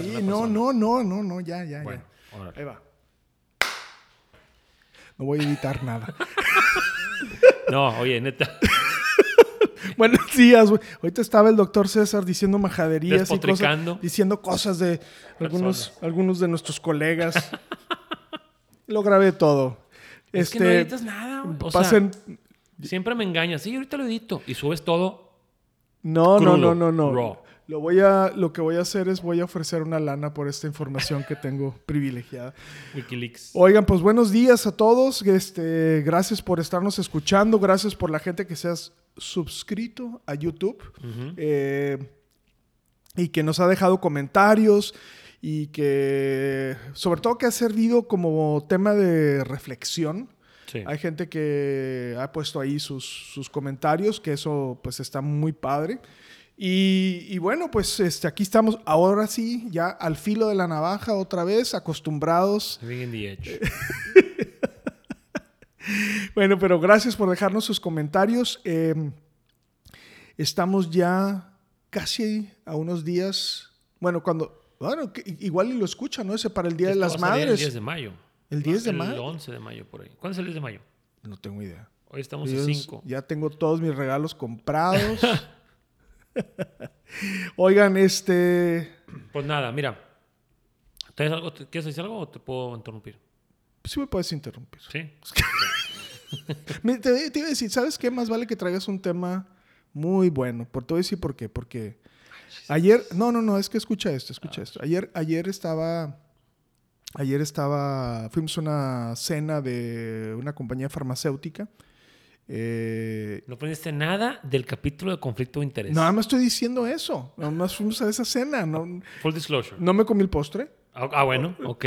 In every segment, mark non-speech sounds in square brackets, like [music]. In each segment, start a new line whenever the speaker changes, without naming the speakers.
Sí, no, no, no, no, no, ya, ya,
Bueno,
ya.
órale.
Ahí va. No voy a editar nada. [laughs]
No, oye, neta. [laughs]
Buenos días, güey. Ahorita estaba el doctor César diciendo majaderías y cosas, diciendo cosas de algunos,
Personas.
algunos de nuestros colegas. [laughs] Lo grabé todo.
Es que no editas nada, güey. O sea, siempre me engañas. Sí, ahorita lo edito. Y subes todo.
no, no, no, no, no.
raw.
Lo voy a, lo que voy a hacer es voy a ofrecer una lana por esta información que tengo [laughs] privilegiada.
Wikileaks.
Oigan, pues buenos días a todos. Este, gracias por estarnos escuchando. Gracias por la gente que se ha suscrito a YouTube. Eh, y que nos ha dejado comentarios. Y que, sobre todo, que ha servido como tema de reflexión.
Sí.
Hay gente que ha puesto ahí sus, sus comentarios, que eso pues está muy padre. Y, y bueno, pues este, aquí estamos ahora sí, ya al filo de la navaja otra vez, acostumbrados.
Living in the edge. [laughs]
Bueno, pero gracias por dejarnos sus comentarios. Eh, estamos ya casi a unos días, bueno, cuando, bueno, igual lo escuchan, ¿no? Ese para el Día de
Esto
las
a salir
Madres.
El 10 de mayo.
¿El 10 de
el
mayo?
11 de mayo, por ahí. ¿Cuándo es el 10 de mayo?
No tengo idea.
Hoy estamos a 5.
Ya tengo todos mis regalos comprados. [laughs] [laughs] Oigan, este.
Pues nada, mira. ¿Tienes algo, ¿Quieres decir algo o te puedo interrumpir?
Sí me puedes interrumpir.
Sí. [laughs]
Te, te iba a decir, ¿sabes qué? Más vale que traigas un tema muy bueno. Por a decir por qué. Porque ayer. No, no, no, es que escucha esto, escucha esto. Ayer, ayer estaba. Ayer estaba. Fuimos a una cena de una compañía farmacéutica. Eh,
No aprendiste nada del capítulo de conflicto de interés.
nada más estoy diciendo eso. Nada más fuimos a esa cena. No,
Full disclosure.
no me comí el postre.
Ah, ah, bueno, ok.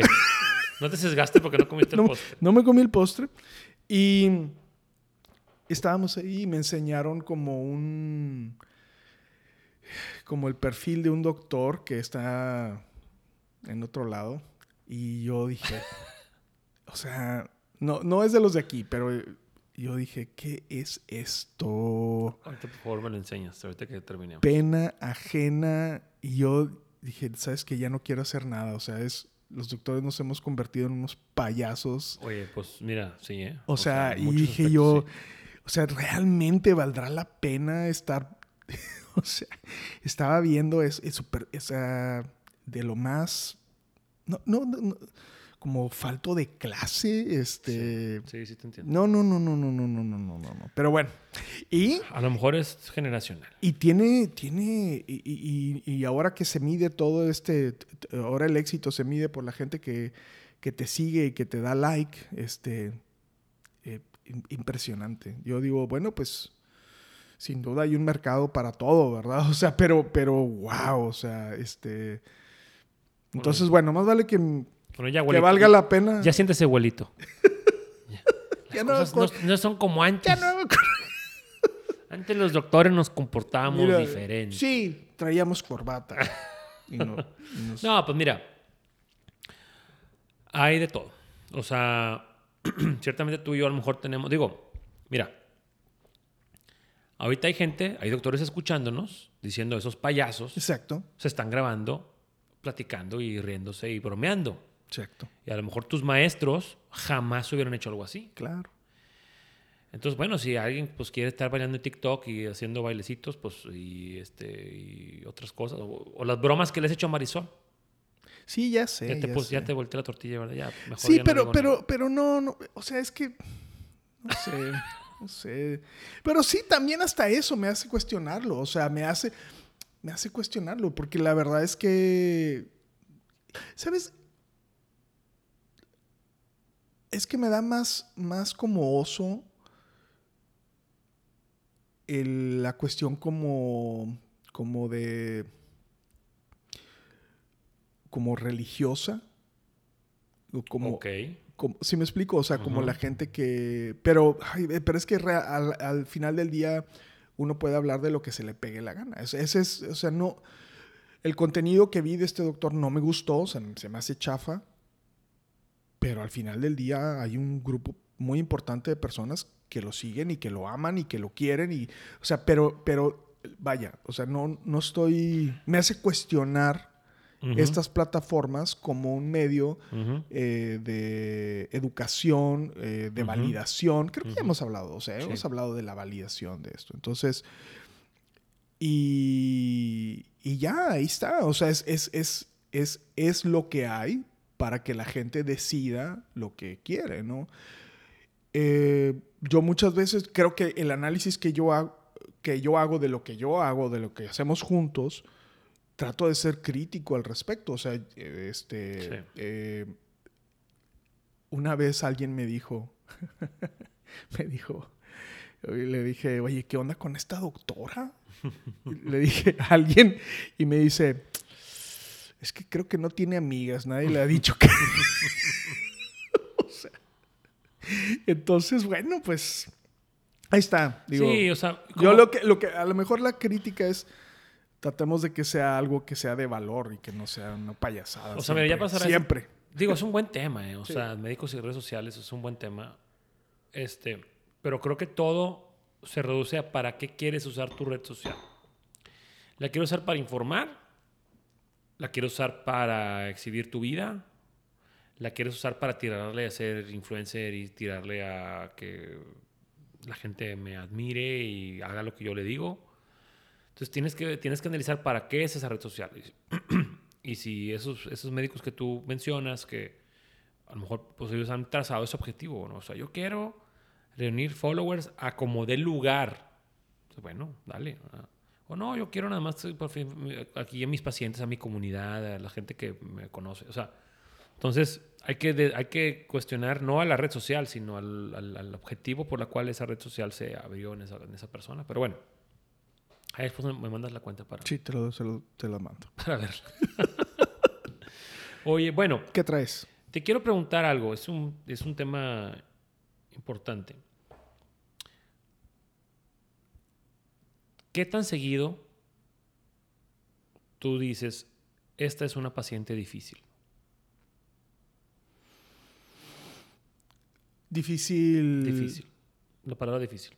No te sesgaste porque no comiste el
no,
postre.
no me comí el postre. Y estábamos ahí y me enseñaron como un. como el perfil de un doctor que está en otro lado. Y yo dije. [laughs] o sea, no, no es de los de aquí, pero yo dije, ¿qué es esto?
Ahorita por favor me lo enseñas, ahorita que terminemos.
Pena ajena. Y yo dije, ¿sabes que Ya no quiero hacer nada. O sea, es. Los doctores nos hemos convertido en unos payasos.
Oye, pues mira, sí, ¿eh?
O, sea, y dije
aspectos,
yo,
sí.
o sea, ¿realmente valdrá la pena estar? [laughs] o sea, estaba viendo es, es esa de lo más, no, no, no, no, como falto de clase, este,
Sí, sí te entiendo.
no, no, no, no, no, no, no, no, no, no. Pero bueno, y
A lo mejor es generacional.
y tiene, tiene, y, y- y- y ahora que se mide todo este, ahora el éxito se mide por la gente que, que te sigue y que te da like, este, eh, im- impresionante. Yo digo, bueno, pues sin duda hay un mercado para todo, ¿verdad? O sea, pero, pero, wow, o sea, este, entonces, bueno, más vale que,
Bueno, ya,
que valga la pena.
Ya siéntese, abuelito. [laughs]
Ya no me
cosas no,
acuerdo-
no son como antes.
ya no. [laughs]
Antes los doctores nos comportábamos
Mira,
diferente.
Sí, traíamos corbata. Y no- y nos-
No, pues mira. Hay de todo. O sea, [clears throat] ciertamente tú y yo a lo mejor tenemos. Digo, mira. Ahorita hay gente, hay doctores escuchándonos, diciendo esos payasos
Exacto,
se están grabando, platicando y riéndose y bromeando.
Exacto,
Y a lo mejor tus maestros jamás hubieran hecho algo así.
claro.
Entonces, bueno, si alguien pues quiere estar bailando en TikTok y haciendo bailecitos, pues, y este, y otras cosas, o, o las bromas que les he hecho a Marisol.
Sí, ya sé.
ya, te,
ya
pus- ya
sé.
te volteé la tortilla, ¿verdad? Ya, mejor
Sí,
ya
pero, pero,
nada.
pero no, no, o sea, es que, no sé, no sé. Pero sí, también hasta eso me hace cuestionarlo, o sea, me hace, me hace cuestionarlo, porque la verdad es que, ¿sabes? Es que me da más, más como oso el- la cuestión como, como de, como religiosa Como,
ok.
como, ¿Sí me explico? O sea, como la gente que... Pero, ay, eh, pero es que al, al final del día uno puede hablar de lo que se le pegue la gana. Es- Ese es, o sea, no... El contenido que vi de este doctor no me gustó, o sea, se me hace chafa. Pero al final del día hay un grupo muy importante de personas que lo siguen y que lo aman y que lo quieren. Y, o sea, pero, pero vaya, o sea, no, no estoy... Me hace cuestionar estas plataformas como un medio eh, de educación, eh, de validación. Creo que ya hemos hablado, o sea,
Sí.
hemos hablado de la validación de esto. Entonces, y, y ya, ahí está. O sea, es, es, es, es, es lo que hay para que la gente decida lo que quiere, ¿no? Eh, yo muchas veces creo que el análisis que yo hago, que yo hago de lo que yo hago, de lo que hacemos juntos, trato de ser crítico al respecto. O sea, este,
Sí.
eh, una vez alguien me dijo, [laughs] me dijo, le dije, oye, ¿qué onda con esta doctora? [laughs] Le dije a alguien y me dice, es que creo que no tiene amigas, nadie le ha dicho que... [laughs] O sea, entonces, bueno, pues ahí está. Digo,
sí, o sea,
yo lo que, lo que, a lo mejor la crítica es, tratemos de que sea algo que sea de valor y que no sea una payasada.
O sea, mira, ya
siempre,
pasará-
Siempre.
Digo, es un buen tema, ¿eh? O
Sí.
sea, médicos y redes sociales es un buen tema. Este, pero creo que todo se reduce a para qué quieres usar tu red social. ¿La quiero usar para informar? ¿La quiero usar para exhibir tu vida? ¿La quieres usar para tirarle a ser influencer y tirarle a que la gente me admire y haga lo que yo le digo? Entonces tienes que, tienes que analizar para qué es esa red social. Y si [clears throat] esos, esos médicos que tú mencionas, que a lo mejor pues ellos han trazado ese objetivo, ¿no? O sea, yo quiero reunir followers a como dé lugar. Bueno, dale. O no, yo quiero nada más eh, por fin, aquí a mis pacientes, a mi comunidad, a la gente que me conoce. O sea, entonces hay que, de- hay que cuestionar no a la red social, sino al, al- al objetivo por la cual esa red social se abrió en esa, en esa persona. Pero bueno, ahí después me mandas la cuenta para,
Sí, te lo, se lo- te lo mando. [laughs]
para verla. [laughs] Oye, bueno,
¿Qué traes?
te quiero preguntar algo. Es un, es un tema importante. ¿Qué tan seguido tú dices, esta es una paciente difícil?
Difícil.
Difícil. La palabra difícil.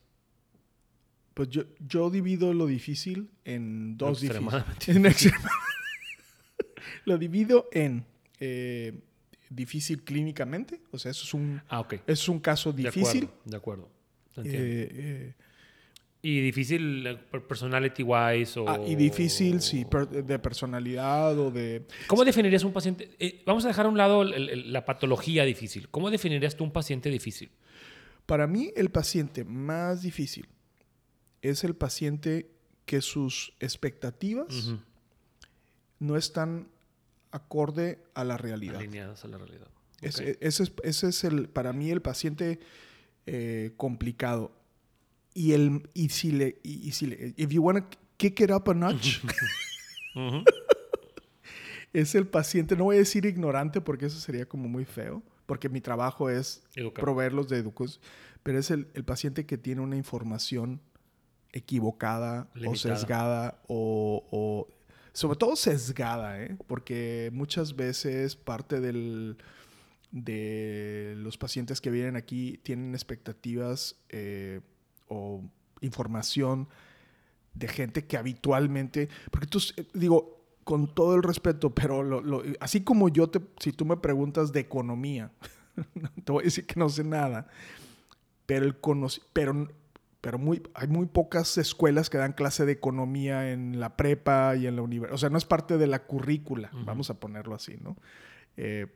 Pues yo, yo divido lo difícil en dos difíciles.
Extremadamente [laughs]
En extrema- lo divido en eh, difícil clínicamente, o sea, eso es un,
Ah,
eso es un caso
De
difícil.
acuerdo. De acuerdo.
Eh, eh,
y difícil eh, per- personality wise o...
ah, y difícil, sí, per- de personalidad o de...
¿Cómo definirías un paciente? eh, vamos a dejar a un lado el- el- la patología difícil. ¿Cómo definirías tú un paciente difícil?
Para mí, el paciente más difícil es el paciente que sus expectativas no están acorde a la realidad.
Alineadas a la realidad.
Ese,
Ok.
ese es, ese es el, para mí el paciente eh, complicado. Y, el, y si le, y, y si le, if you want to kick it up a notch, [laughs] es el paciente, no voy a decir ignorante porque eso sería como muy feo, porque mi trabajo es
Educar.
proveerlos de educos, pero es el, el paciente que tiene una información equivocada o sesgada o, o- sobre todo sesgada, ¿eh? porque muchas veces parte del, de los pacientes que vienen aquí tienen expectativas eh, o información de gente que habitualmente, porque tú, s- digo, con todo el respeto, pero lo- lo- así como yo te, si tú me preguntas de economía, [laughs] te voy a decir que no sé nada, pero el pero, pero muy, hay muy pocas escuelas que dan clase de economía en la prepa y en la universidad, o sea, no es parte de la currícula, vamos a ponerlo así, ¿no? Eh,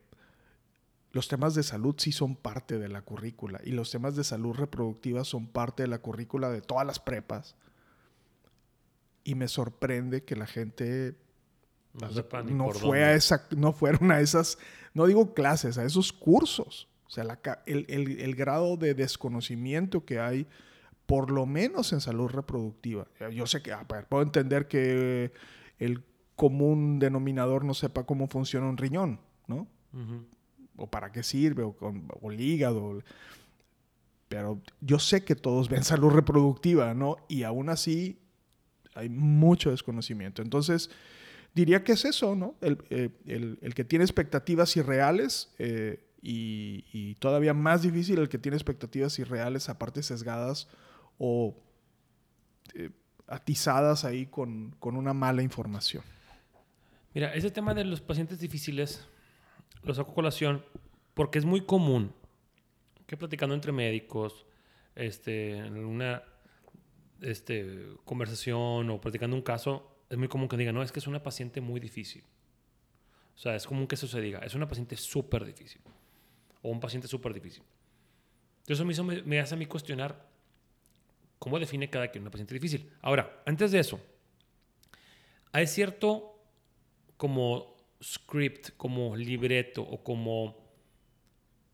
los temas de salud sí son parte de la currícula y los temas de salud reproductiva son parte de la currícula de todas las prepas. Y me sorprende que la gente
No
no fue a esa, no fueron a esas, no digo clases, a esos cursos. O sea, la el, el- el grado de desconocimiento que hay, por lo menos en salud reproductiva. Yo sé que puedo entender que el común denominador no sepa cómo funciona un riñón, ¿no?
Ujú.
O para qué sirve, o, con, el hígado. Pero yo sé que todos ven salud reproductiva, ¿no? Y aún así hay mucho desconocimiento. Entonces, diría que es eso, ¿no? El, eh, el, el que tiene expectativas irreales eh, y, y, todavía más difícil el que tiene expectativas irreales, aparte sesgadas o eh, atizadas ahí con, con, una mala información.
Mira, ese tema de los pacientes difíciles lo saco colación porque es muy común que platicando entre médicos, este, en una este, conversación o platicando un caso, es muy común que digan, no, es que es una paciente muy difícil. O sea, es común que eso se diga, es una paciente súper difícil. O un paciente súper difícil. Entonces, eso me, hizo, me, me hace a mí cuestionar cómo define cada quien una paciente difícil. Ahora, antes de eso, hay cierto como script, como libreto o como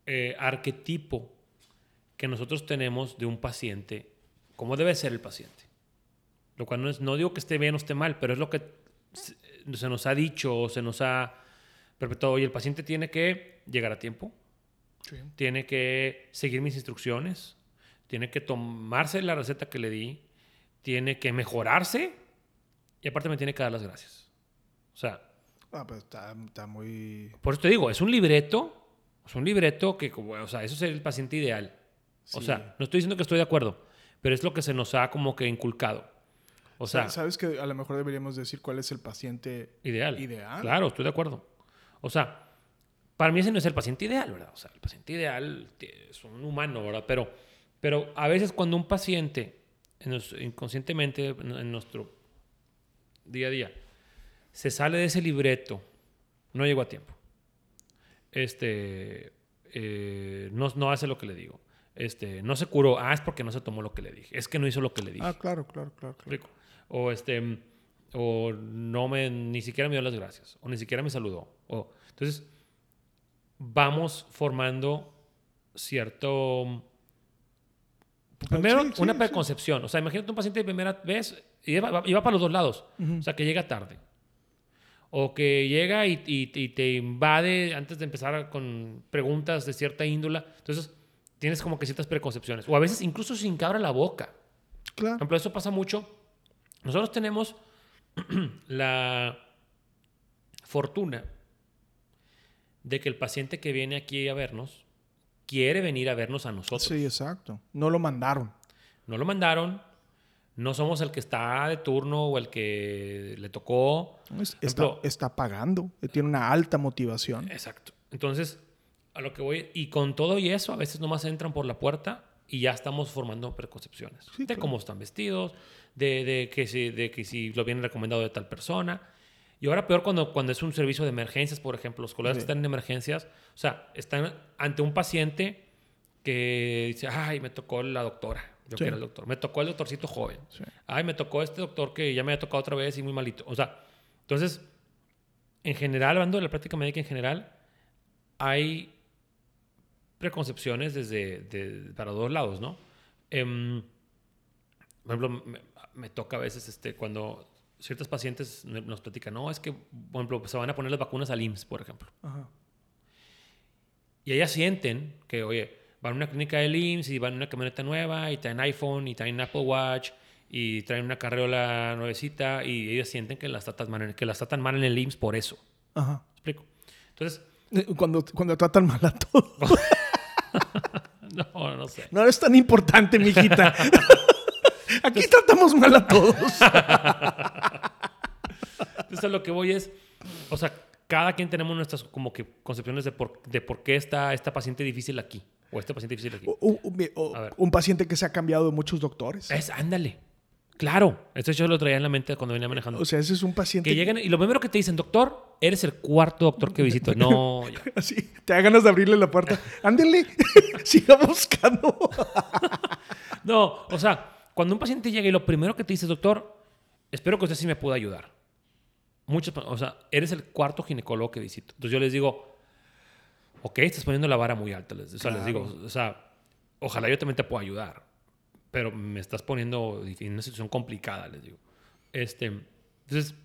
eh, arquetipo que nosotros tenemos de un paciente, cómo debe ser el paciente. Lo cual no, es, no digo que esté bien o esté mal, pero es lo que se, se nos ha dicho o se nos ha perpetuado. Y el paciente tiene que llegar a tiempo, sí. tiene que seguir mis instrucciones, tiene que tomarse la receta que le di, tiene que mejorarse y aparte me tiene que dar las gracias. O sea...
Ah, pues está, está muy...
Por eso te digo, es un libreto es un libreto que, o sea, eso es el paciente ideal. Sí. O sea, no estoy diciendo que estoy de acuerdo, pero es lo que se nos ha como que inculcado. O sea,
¿sabes que a lo mejor deberíamos decir cuál es el paciente
ideal?
Ideal.
Claro, estoy de acuerdo. O sea, para mí ese no es el paciente ideal, ¿verdad? O sea, el paciente ideal es un humano, ¿verdad? Pero, pero a veces cuando un paciente, inconscientemente en nuestro día a día, se sale de ese libreto, no llegó a tiempo este, eh, no, no, hace lo que le digo. Este, no se curó. Ah, es porque no se tomó lo que le dije. Es que no hizo lo que le dije.
Ah, claro, claro, claro. claro.
O este, o no me, ni siquiera me dio las gracias. O ni siquiera me saludó. O, entonces, vamos formando cierto... Primero, sí, sí, una preconcepción. Sí. O sea, imagínate un paciente de primera vez y va para los dos lados. Uh -huh. O sea, que llega tarde o que llega y, y, y, te invade antes de empezar con preguntas de cierta índula. Entonces, tienes como que ciertas preconcepciones. O a veces incluso sin que abra la boca.
Claro.
Por ejemplo, eso pasa mucho. Nosotros tenemos [clears throat] la fortuna de que el paciente que viene aquí a vernos quiere venir a vernos a nosotros.
Sí, exacto. No lo mandaron.
No lo mandaron, no somos el que está de turno o el que le tocó.
Está, ejemplo, está pagando, tiene una alta motivación.
Exacto. Entonces, a lo que voy, y con todo y eso, a veces nomás entran por la puerta y ya estamos formando preconcepciones sí, de claro. cómo están vestidos, de, de, que si, de que si lo vienen recomendado de tal persona. Y ahora peor cuando, cuando es un servicio de emergencias, por ejemplo, los colegas sí. que están en emergencias, o sea, están ante un paciente que dice, ay, me tocó la doctora yo sí. que era el doctor. Me tocó el doctorcito joven. Sí. Ay, me tocó este doctor que ya me había tocado otra vez y muy malito. O sea, entonces, en general, hablando de la práctica médica en general, hay preconcepciones desde de, para dos lados, ¿no? Eh, por ejemplo, me, me, toca a veces este, cuando ciertos pacientes nos platican, no, es que, por ejemplo, se van a poner las vacunas al IMSS, por ejemplo. Ajá. Y ellas sienten que, oye, van a una clínica del IMSS y van a una camioneta nueva y traen iPhone y traen Apple Watch y traen una carriola nuevecita y ellos sienten que las tratan mal, que las tratan mal en el IMSS por eso.
Ajá.
¿Me explico? Entonces...
Cuando, cuando tratan mal a todos. [laughs]
no, no sé.
No eres tan importante, mijita. [laughs] Aquí Entonces... tratamos mal a todos.
Entonces, lo que voy es... O sea, cada quien tenemos nuestras como que concepciones de por, de por qué está esta paciente difícil aquí. O este paciente difícil aquí.
O, o, un paciente que se ha cambiado de muchos doctores.
Es, ándale. Claro. Esto yo lo traía en la mente cuando venía manejando.
O sea, ese es un paciente.
Que llegan y lo primero que te dicen, doctor, eres el cuarto doctor que visito. [laughs] No. [laughs]
Así, te da ganas de abrirle la puerta. [laughs] Ándele, siga buscando.
no, o sea, cuando un paciente llega y lo primero que te dice, doctor, espero que usted sí me pueda ayudar. Muchos, o sea, eres el cuarto ginecólogo que visito. Entonces yo les digo, ok, estás poniendo la vara muy alta. Les, o sea, claro. les digo, o sea, ojalá yo también te pueda ayudar, pero me estás poniendo en una situación complicada, les digo. Este, entonces,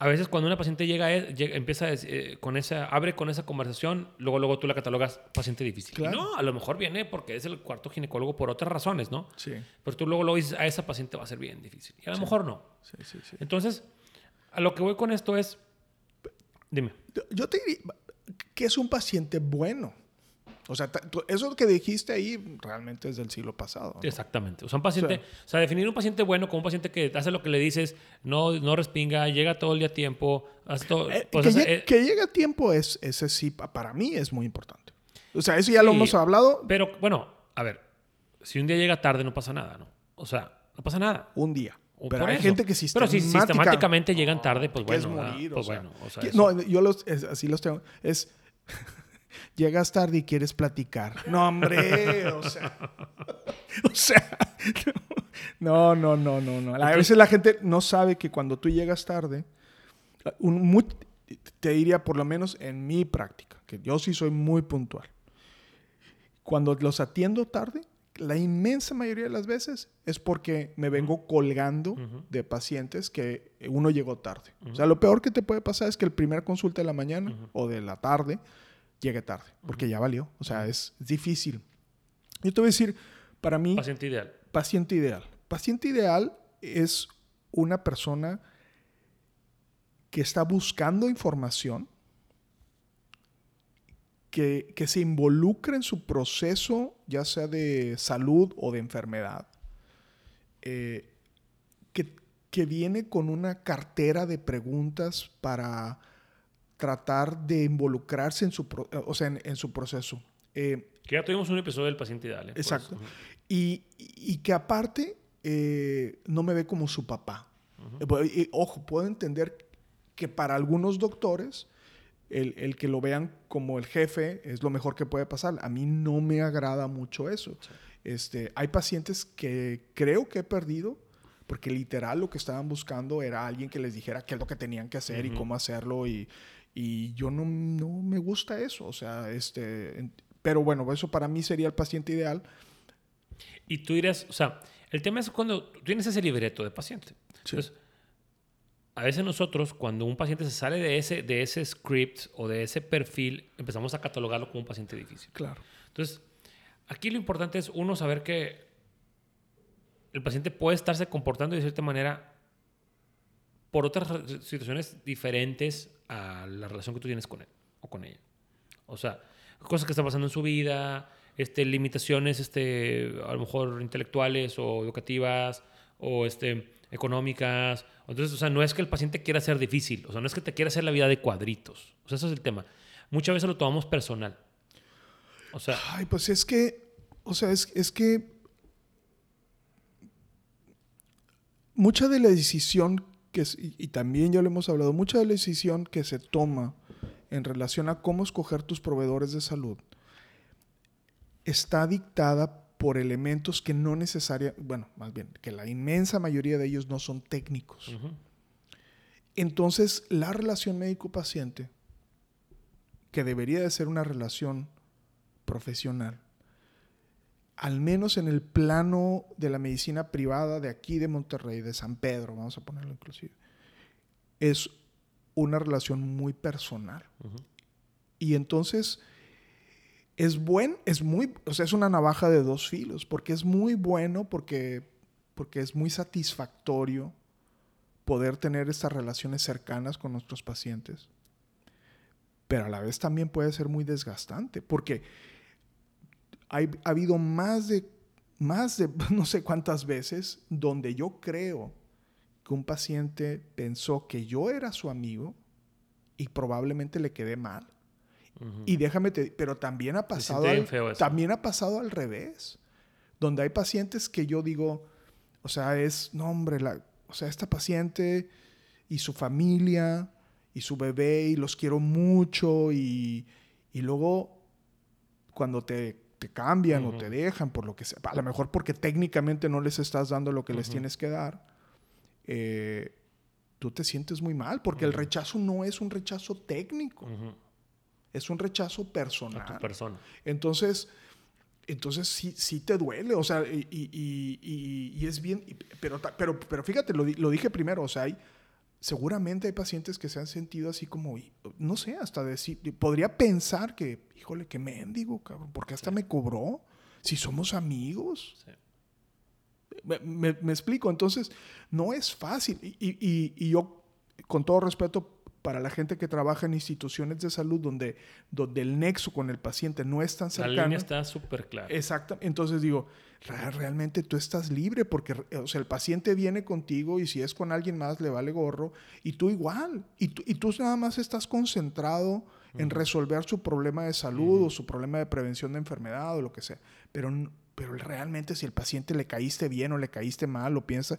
a veces cuando una paciente llega, a- llega- empieza eh, con esa, abre con esa conversación, luego, luego tú la catalogas paciente difícil.
Claro.
no, a lo mejor viene porque es el cuarto ginecólogo por otras razones, ¿no?
Sí,
Pero tú luego, luego dices, a esa paciente va a ser bien difícil. Y a lo mejor no.
sí, sí. sí.
Entonces, a lo que voy con esto es, dime.
Yo te diría que es un paciente bueno. O sea, eso que dijiste ahí realmente es del siglo pasado. ¿no?
Exactamente. O sea, un paciente,
Sí.
o sea, definir un paciente bueno como un paciente que hace lo que le dices, no, no respinga, llega todo el día a tiempo, hace todo.
Eh,
pues,
que,
hace-
llegue,
eh,
que llegue a tiempo, es, ese sí, pa- para mí es muy importante. O sea, eso ya lo hemos hablado
pero bueno, a ver, si un día llega tarde no pasa nada, ¿no? O sea, no pasa nada.
un día.
O
Pero hay
eso.
gente que
Pero si
sistemática-
sistemáticamente llegan tarde, pues
es
bueno,
morir, o
pues
sea,
bueno. O sea,
no, yo los, es- así los tengo. Es, [laughs] llegas tarde y quieres platicar. No, hombre, [laughs] o sea. [laughs] O sea, no, no, no, no, no. A veces la gente no sabe que cuando tú llegas tarde, un, mu- te diría por lo menos en mi práctica, que yo sí soy muy puntual. Cuando los atiendo tarde, la inmensa mayoría de las veces es porque me vengo colgando de pacientes que uno llegó tarde. O sea, lo peor que te puede pasar es que el primer consulta de la mañana o de la tarde llegue tarde, porque ya valió. O sea, es, es difícil. Yo te voy a decir, para mí,
paciente ideal.
paciente ideal. Paciente ideal es una persona que está buscando información, que, que se involucra en su proceso, ya sea de salud o de enfermedad, eh, que, que viene con una cartera de preguntas para tratar de involucrarse en su, pro- o sea, en, en su proceso. Eh,
Que ya tuvimos un episodio del paciente ideal. ¿eh?
Exacto. y, y que aparte eh, no me ve como su papá. Eh, y, ojo, puedo entender que para algunos doctores el, el que lo vean como el jefe es lo mejor que puede pasar. A mí no me agrada mucho eso. Este, hay pacientes que creo que he perdido porque literal lo que estaban buscando era alguien que les dijera qué es lo que tenían que hacer y cómo hacerlo y, y yo no, no me gusta eso. O sea, este, pero bueno, eso para mí sería el paciente ideal.
Y tú dirías, o sea, el tema es cuando tienes ese libreto de paciente.
Sí.
Entonces, a veces nosotros, cuando un paciente se sale de ese, de ese script o de ese perfil, empezamos a catalogarlo como un paciente difícil.
Claro.
Entonces, aquí lo importante es, uno, saber que el paciente puede estarse comportando de cierta manera por otras situaciones diferentes a la relación que tú tienes con él o con ella. O sea, cosas que están pasando en su vida, este, limitaciones este, a lo mejor intelectuales o educativas o este, económicas. Entonces, o sea, no es que el paciente quiera ser difícil, o sea, no es que te quiera hacer la vida de cuadritos. O sea, ese es el tema. Muchas veces lo tomamos personal. O sea,
Ay, pues es que, o sea, es, es que mucha de la decisión que, y, y también ya lo hemos hablado, mucha de la decisión que se toma en relación a cómo escoger tus proveedores de salud está dictada por elementos que no necesaria, bueno, más bien, que la inmensa mayoría de ellos no son técnicos. Entonces, la relación médico-paciente, que debería de ser una relación profesional, al menos en el plano de la medicina privada de aquí de Monterrey, de San Pedro, vamos a ponerlo inclusive, es una relación muy personal. Y entonces es buen, es muy, o sea, es una navaja de dos filos, porque es muy bueno, porque, porque es muy satisfactorio poder tener estas relaciones cercanas con nuestros pacientes. Pero a la vez también puede ser muy desgastante, porque ha habido más de, más de [laughs] no sé cuántas veces donde yo creo que un paciente pensó que yo era su amigo y probablemente le quedé mal.
Ujú.
Y déjame te, pero también ha pasado al,
feo eso.
también ha pasado al revés, donde hay pacientes que yo digo, o sea, es, no hombre, la, o sea, esta paciente y su familia y su bebé y los quiero mucho y, y luego cuando te, te cambian
Ujú.
o te dejan por lo que sea, a lo mejor porque técnicamente no les estás dando lo que les
Ujú.
tienes que dar, eh, tú te sientes muy mal porque el rechazo no es un rechazo técnico. Es un rechazo
A tu
personal.
persona.
Entonces, entonces sí, sí te duele, o sea, y, y- y- y- y es bien, pero, pero, pero fíjate, lo, di- lo dije primero, o sea, hay, seguramente hay pacientes que se han sentido así como, no sé, hasta decir, podría pensar que, híjole, que mendigo, cabrón, porque hasta me cobró, si somos amigos. Me, explico, entonces no es fácil. Y, yo, con todo respeto para la gente que trabaja en instituciones de salud donde, donde el nexo con el paciente no es tan cercano.
La línea está súper clara.
Exacto. Entonces digo, realmente tú estás libre porque o sea, el paciente viene contigo y si es con alguien más le vale gorro y tú igual. Y tú, y tú nada más estás concentrado en resolver su problema de salud o su problema de prevención de enfermedad o lo que sea. Pero pero realmente si el paciente le caíste bien o le caíste mal o piensa,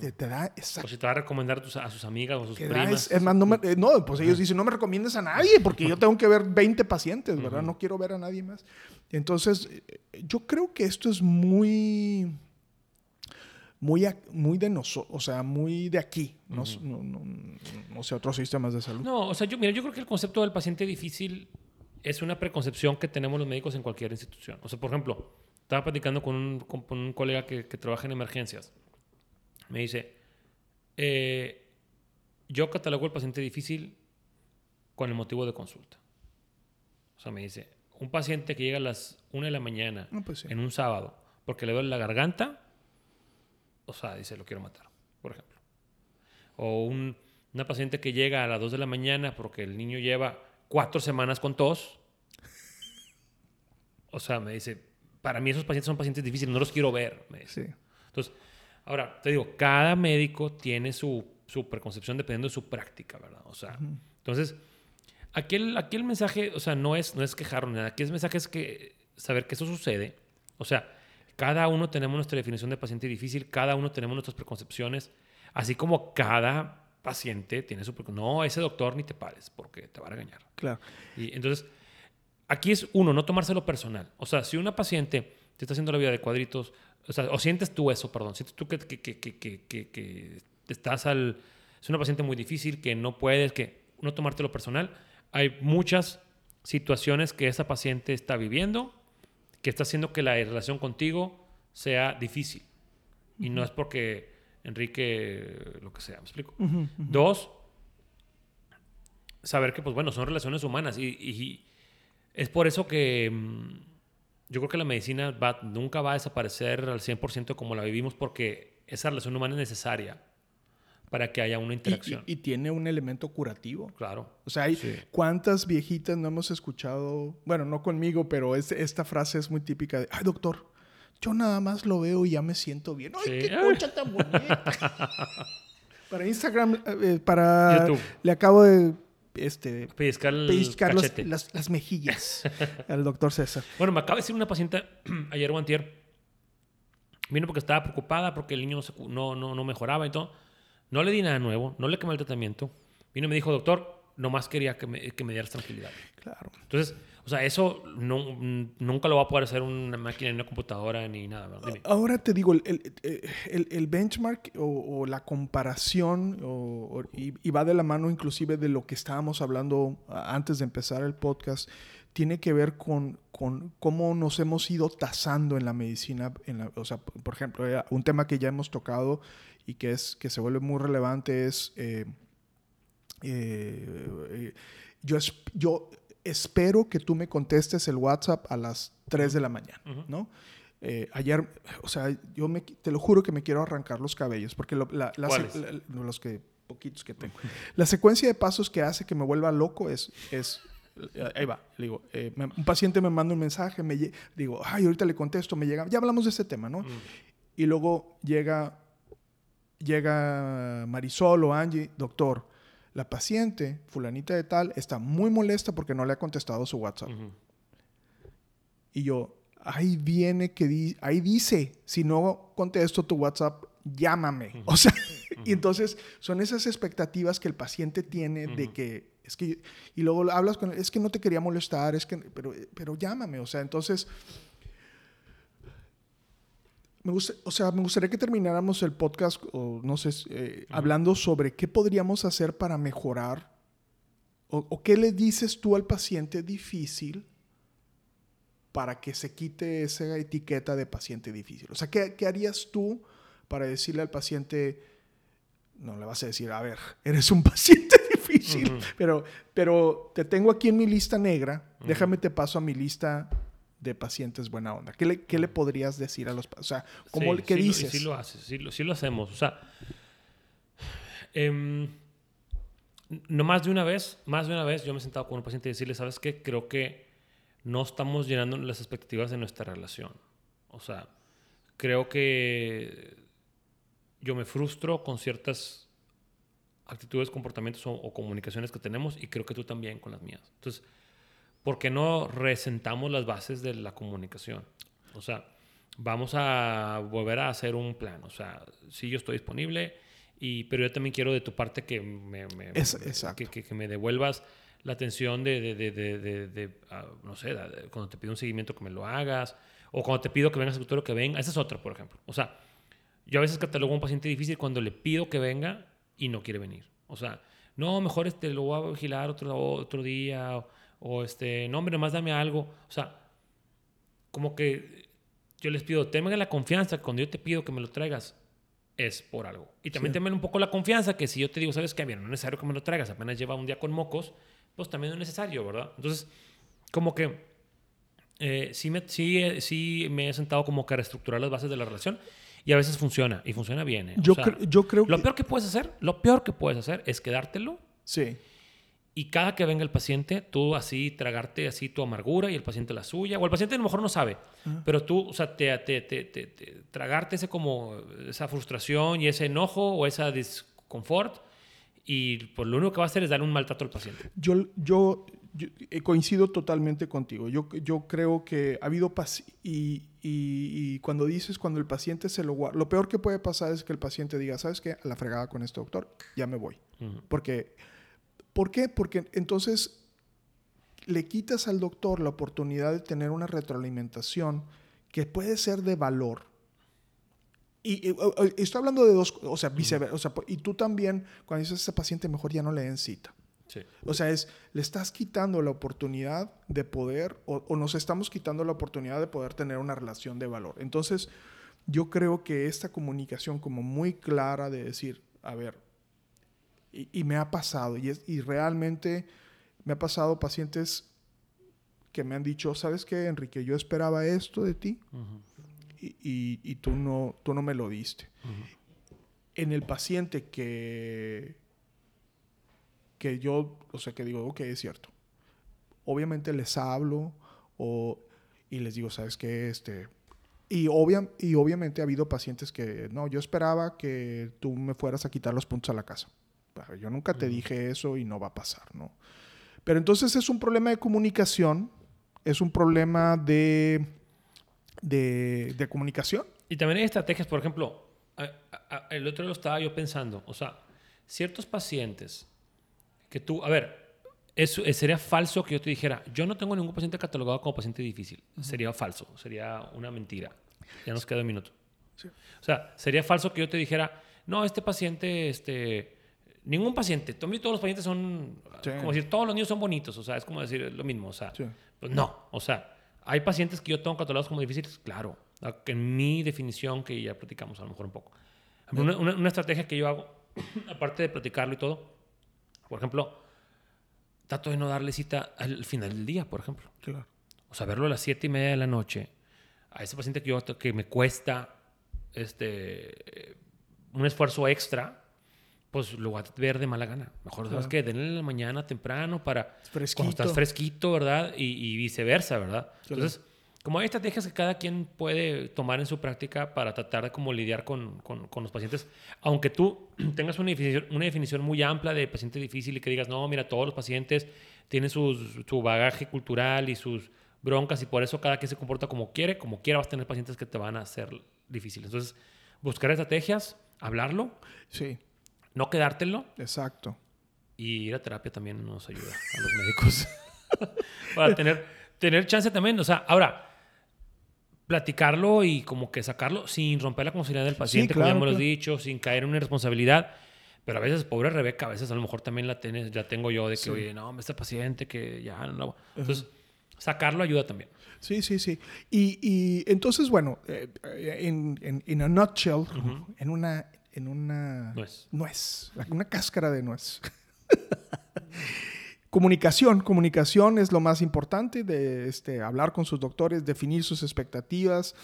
te, da esa...
O si te va a recomendar a sus amigas o a sus primas.
Es, más, no, eh, no, pues ellos dicen, no me recomiendes a nadie porque yo tengo que ver 20 pacientes, ¿verdad? No quiero ver a nadie más. Entonces, eh, yo creo que esto es muy... Muy, muy de nosotros, o sea, muy de aquí, no, no, no, no, sé, otros sistemas de salud.
No, o sea, yo, mira, yo creo que el concepto del paciente difícil es una preconcepción que tenemos los médicos en cualquier institución. O sea, por ejemplo, estaba platicando con un, con un colega que, que, trabaja en emergencias. Me dice, eh, yo catalogo el paciente difícil con el motivo de consulta. O sea, me dice, un paciente que llega a las 1 de la mañana pues en un sábado porque le duele la garganta, o sea, dice, lo quiero matar, por ejemplo. O un, una paciente que llega a las 2 de la mañana porque el niño lleva cuatro semanas con tos. O sea, me dice, para mí esos pacientes son pacientes difíciles, no los quiero ver. Sí. Entonces, ahora, te digo, cada médico tiene su, su preconcepción dependiendo de su práctica, ¿verdad? O sea, entonces, aquí el, aquí el mensaje, o sea, no es, no es quejarnos nada, aquí el mensaje es que saber que eso sucede, o sea, cada uno tenemos nuestra definición de paciente difícil, cada uno tenemos nuestras preconcepciones, así como cada paciente tiene su... No, ese doctor ni te pares porque te va a regañar.
Claro.
Y entonces, aquí es uno, no tomárselo personal. O sea, si una paciente te está haciendo la vida de cuadritos, o sea, o sientes tú eso, perdón, sientes tú que, que, que, que estás al... Es una paciente muy difícil, que no puedes, que no tomártelo personal. Hay muchas situaciones que esa paciente está viviendo que está haciendo que la relación contigo sea difícil. Y no es porque Enrique, lo que sea, ¿me explico? Dos, saber que, pues bueno, son relaciones humanas y es por eso que mm, yo creo que la medicina va, nunca va a desaparecer al 100% como la vivimos porque esa relación humana es necesaria para que haya una interacción.
Y, tiene un elemento curativo.
Claro.
O sea, hay cuántas viejitas no hemos escuchado, bueno, no conmigo, pero es, esta frase es muy típica de, ay doctor, yo nada más lo veo y ya me siento bien. ¡Ay, qué concha tan bonita! [laughs] para Instagram, eh, eh, para... YouTube. Le acabo de este,
pellizcar,
las, mejillas [laughs] al doctor César.
Bueno, me acaba de decir una paciente [clears throat] ayer o antier. Vino porque estaba preocupada porque el niño no, no, no, mejoraba y todo. No le di nada nuevo, no le quemé el tratamiento. Vino y me dijo, doctor, nomás quería que me, que me dieras tranquilidad.
Claro.
Entonces, o sea, eso nunca lo va a poder hacer una máquina en una computadora ni nada.
Ahora te digo, el, el, el benchmark o, la comparación y, va de la mano inclusive de lo que estábamos hablando antes de empezar el podcast, tiene que ver con, con cómo nos hemos ido tasando en la medicina. En la, o sea, por ejemplo, eh, un tema que ya hemos tocado y que, es, que se vuelve muy relevante es... Eh, eh, yo, yo espero que tú me contestes el WhatsApp a las 3 de la mañana, ¿no? Eh, ayer, o sea, yo me, te lo juro que me quiero arrancar los cabellos, porque la, los que poquitos que tengo. La secuencia de pasos que hace que me vuelva loco es, es ahí va, digo, eh, un paciente me manda un mensaje, me digo, ay, ahorita le contesto, me llega, ya hablamos de ese tema, ¿no? Y luego llega, llega Marisol o Angie, doctor, la paciente, fulanita de tal, está muy molesta porque no le ha contestado su WhatsApp. Y yo, ahí viene que ahí dice, si no contesto tu WhatsApp, llámame. O sea, y entonces son esas expectativas que el paciente tiene de que es que y luego hablas con él, es que no te quería molestar, es que pero pero llámame, o sea, entonces me gusta, o sea, me gustaría que termináramos el podcast, o no sé, eh, hablando sobre qué podríamos hacer para mejorar, o, qué le dices tú al paciente difícil para que se quite esa etiqueta de paciente difícil. O sea, ¿qué, qué harías tú para decirle al paciente, no le vas a decir, a ver, eres un [laughs] paciente difícil, pero, pero te tengo aquí en mi lista negra, déjame te paso a mi lista de pacientes buena onda. ¿Qué le, qué le podrías decir a los pacientes? O sea, ¿cómo,
Sí,
¿qué
sí lo-
dices?
sí lo haces, sí lo, sí lo hacemos. O sea, em, no más de una vez, más de una vez yo me he sentado con un paciente y decirle, ¿sabes qué? Creo que no estamos llenando las expectativas de nuestra relación. O sea, creo que yo me frustro con ciertas actitudes, comportamientos o, o comunicaciones que tenemos y creo que tú también con las mías. Entonces, ¿por qué no resentamos las bases de la comunicación? O sea, vamos a volver a hacer un plan. O sea, sí, yo estoy disponible, y, pero yo también quiero de tu parte que me, me-
Es-
me-
exacto.
que, que- que me devuelvas la atención de, de, de, de- ah, no sé, cuando te pido un seguimiento que me lo hagas, o cuando te pido que vengas al consultorio que venga. Esa es otra, por ejemplo. O sea, yo a veces catalogo a un paciente difícil cuando le pido que venga y no quiere venir. O sea, no, mejor este, lo voy a vigilar otro, otro día, o, o, este, no, hombre, nomás dame algo. O sea, como que yo les pido, tengan la confianza que cuando yo te pido que me lo traigas, es por algo. Y también
Sí.
tengan un poco la confianza que si yo te digo, ¿sabes qué? Bien, no es necesario que me lo traigas, apenas lleva un día con mocos, pues también no es necesario, ¿verdad? Entonces, como que eh, sí, me, sí, sí me he sentado como que a reestructurar las bases de la relación y a veces funciona, y funciona bien. ¿eh? O
Yo,
sea,
cre- yo creo
lo
que...
peor que puedes hacer, lo peor que puedes hacer es quedártelo
Sí.
Y cada que venga el paciente, tú así tragarte así tu amargura y el paciente la suya, o el paciente a lo mejor no sabe, pero tú, o sea, te, te- te- te- te- tragarte ese como, esa frustración y ese enojo o esa disconfort y pues lo único que va a hacer es darle un maltrato al paciente.
Yo, yo, yo, eh, coincido totalmente contigo. Yo, yo creo que ha habido y, y- y cuando dices cuando el paciente se lo guarda, lo peor que puede pasar es que el paciente diga, ¿sabes qué? A la fregada con este doctor, ya me voy.
Ujú.
Porque, ¿Por qué? Porque entonces le quitas al doctor la oportunidad de tener una retroalimentación que puede ser de valor. Y, estoy hablando de dos, o sea, viceversa. O sea, y tú también, cuando dices a ese paciente, mejor ya no le den cita.
Sí.
O sea, es, le estás quitando la oportunidad de poder, o, o nos estamos quitando la oportunidad de poder tener una relación de valor. Entonces, yo creo que esta comunicación como muy clara de decir, a ver, y, y me ha pasado, y, es, y realmente me ha pasado pacientes que me han dicho, ¿sabes qué, Enrique? Yo esperaba esto de ti y, y- y tú, no, tú no me lo diste. En el paciente que, que yo, o sea, que digo, ok, es cierto. Obviamente les hablo o, y les digo, ¿sabes qué? Este, y, obvia, y obviamente ha habido pacientes que, no, yo esperaba que tú me fueras a quitar los puntos a la casa. Yo nunca te dije eso y no va a pasar, ¿no? Pero entonces es un problema de comunicación, es un problema de, de, de comunicación.
Y también hay estrategias, por ejemplo, a- a- a- el otro lo estaba yo pensando, o sea, ciertos pacientes que tú, a ver, eso, eh, sería falso que yo te dijera, yo no tengo ningún paciente catalogado como paciente difícil. Sería falso, sería una mentira. Ya nos queda un minuto.
Sí.
O sea, sería falso que yo te dijera, no, este paciente, este, ningún paciente, to- todos los pacientes son,
Sí.
como decir, todos los niños son bonitos, o sea, es como decir lo mismo, o sea,
Sí.
pues no, o sea, hay pacientes que yo tengo catalogados como difíciles, claro, en mi definición, que ya platicamos a lo mejor un poco. Una, una- una estrategia que yo hago, [clears throat] aparte de platicarlo y todo, por ejemplo, trato de no darle cita al final del día, por ejemplo.
Claro.
O sea, verlo a las siete y media de la noche, a ese paciente que, yo, que me cuesta este, un esfuerzo extra, pues lo voy a ver de mala gana. Mejor, ¿sabes
Claro.
qué? Denle en la mañana temprano para
Fresquito.
cuando estás fresquito, ¿verdad? Y, y viceversa, ¿verdad?
Claro.
Entonces, como hay estrategias que cada quien puede tomar en su práctica para tratar de como lidiar con, con- con los pacientes, aunque tú [clears throat] tengas una definición, una definición muy amplia de paciente difícil y que digas, no, mira, todos los pacientes tienen sus- su bagaje cultural y sus broncas y por eso cada quien se comporta como quiere, como quiera vas a tener pacientes que te van a hacer difíciles. Entonces, buscar estrategias, hablarlo,
Sí,
no quedártelo
exacto.
y ir a terapia también nos ayuda a los médicos. [laughs] Para tener, tener chance también. O sea, ahora, platicarlo y como que sacarlo sin romper la confidencialidad del paciente, como ya
claro,
hemos
claro.
dicho, sin caer en una irresponsabilidad. Pero a veces, pobre Rebeca, a veces a lo mejor también la tienes, ya tengo yo de que,
Sí.
oye, no, este paciente que ya no. Entonces, sacarlo ayuda también.
Sí, sí, sí. Y, y entonces, bueno, eh, eh, en, in a nutshell, en, una, en una
Nuez.
nuez, una cáscara de nuez. [laughs] comunicación, comunicación es lo más importante de este, hablar con sus doctores, definir sus expectativas,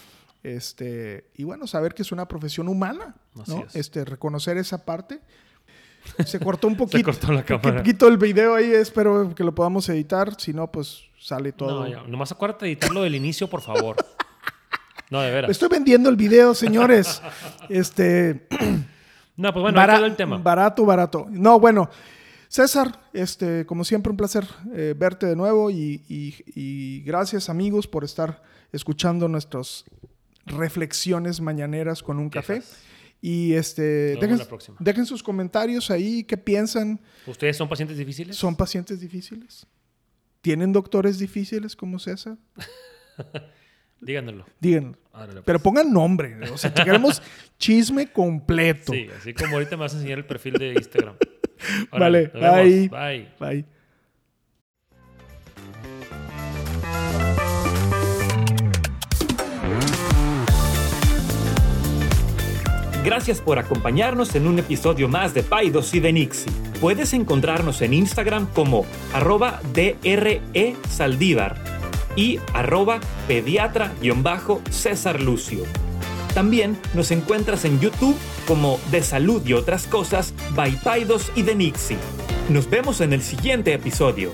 este, y bueno, saber que es una profesión humana, ¿no?
es.
Este, reconocer esa parte. [laughs] Se cortó un
Se
poquito.
cortó la
un
cámara.
poquito el video ahí, espero que lo podamos editar, si no, pues sale todo.
No, ya. Nomás acuérdate de editarlo del inicio, por favor. [laughs] No, de veras.
Estoy vendiendo el video, señores. [laughs] este, [clears throat]
No, pues bueno, el tema.
Barato, barato. No, bueno, César, este, como siempre, un placer eh, verte de nuevo y, y- y gracias, amigos, por estar escuchando nuestras reflexiones mañaneras con un café. Y este, dejen, dejen sus comentarios ahí, qué piensan.
¿Ustedes son pacientes difíciles?
¿Son pacientes difíciles? ¿Tienen doctores difíciles como César? [laughs]
Díganlo.
Díganlo.
Árale,
Pero
pues.
pongan nombre. O sea, queremos [laughs] chisme completo.
Sí, así como ahorita me vas a enseñar el perfil de Instagram.
Vale,
nos vemos.
bye.
Bye.
Bye.
Gracias por acompañarnos en un episodio más de Paidos y de Nixie. Puedes encontrarnos en Instagram como arroba DRE Saldívar y arroba pediatra-césar Lucio. También nos encuentras en YouTube como De Salud y otras cosas by Paidos y de Nixie. Nos vemos en el siguiente episodio.